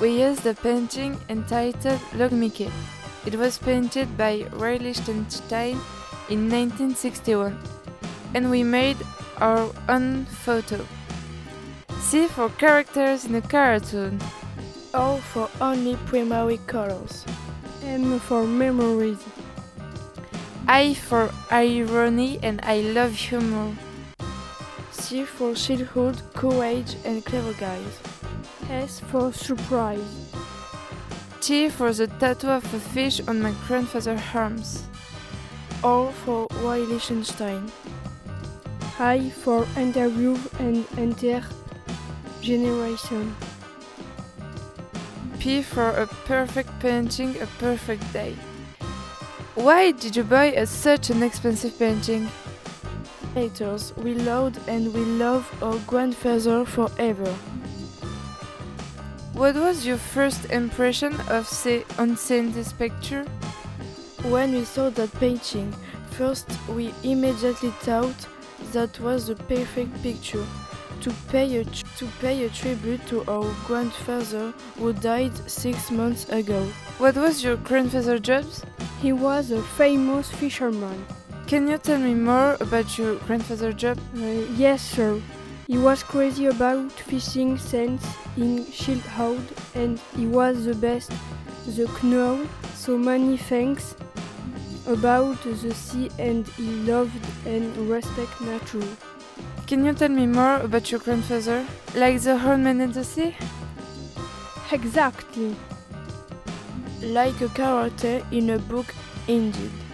we used a painting entitled Log It was painted by Roy Lichtenstein in 1961, and we made our own photo. C for characters in a cartoon. O for only primary colors. M for memories. I for irony and I love humor. For childhood, courage, and clever guys. S for surprise. T for the tattoo of a fish on my grandfather's arms. O for Roy Lichtenstein. I for interview and intergeneration. P for a perfect painting, a perfect day. Why did you buy a, such an expensive painting? We loved and we love our grandfather forever. What was your first impression of say, on seeing this picture? When we saw that painting, first we immediately thought that was the perfect picture to pay a to pay a tribute to our grandfather who died six months ago. What was your grandfather's job? He was a famous fisherman. Can you tell me more about your grandfather's job? Uh, yes, sir. He was crazy about fishing sands in Childhood and he was the best. The know so many things about the sea and he loved and respect nature. Can you tell me more about your grandfather? Like the old man in the sea? Exactly. Like a character in a book, indeed.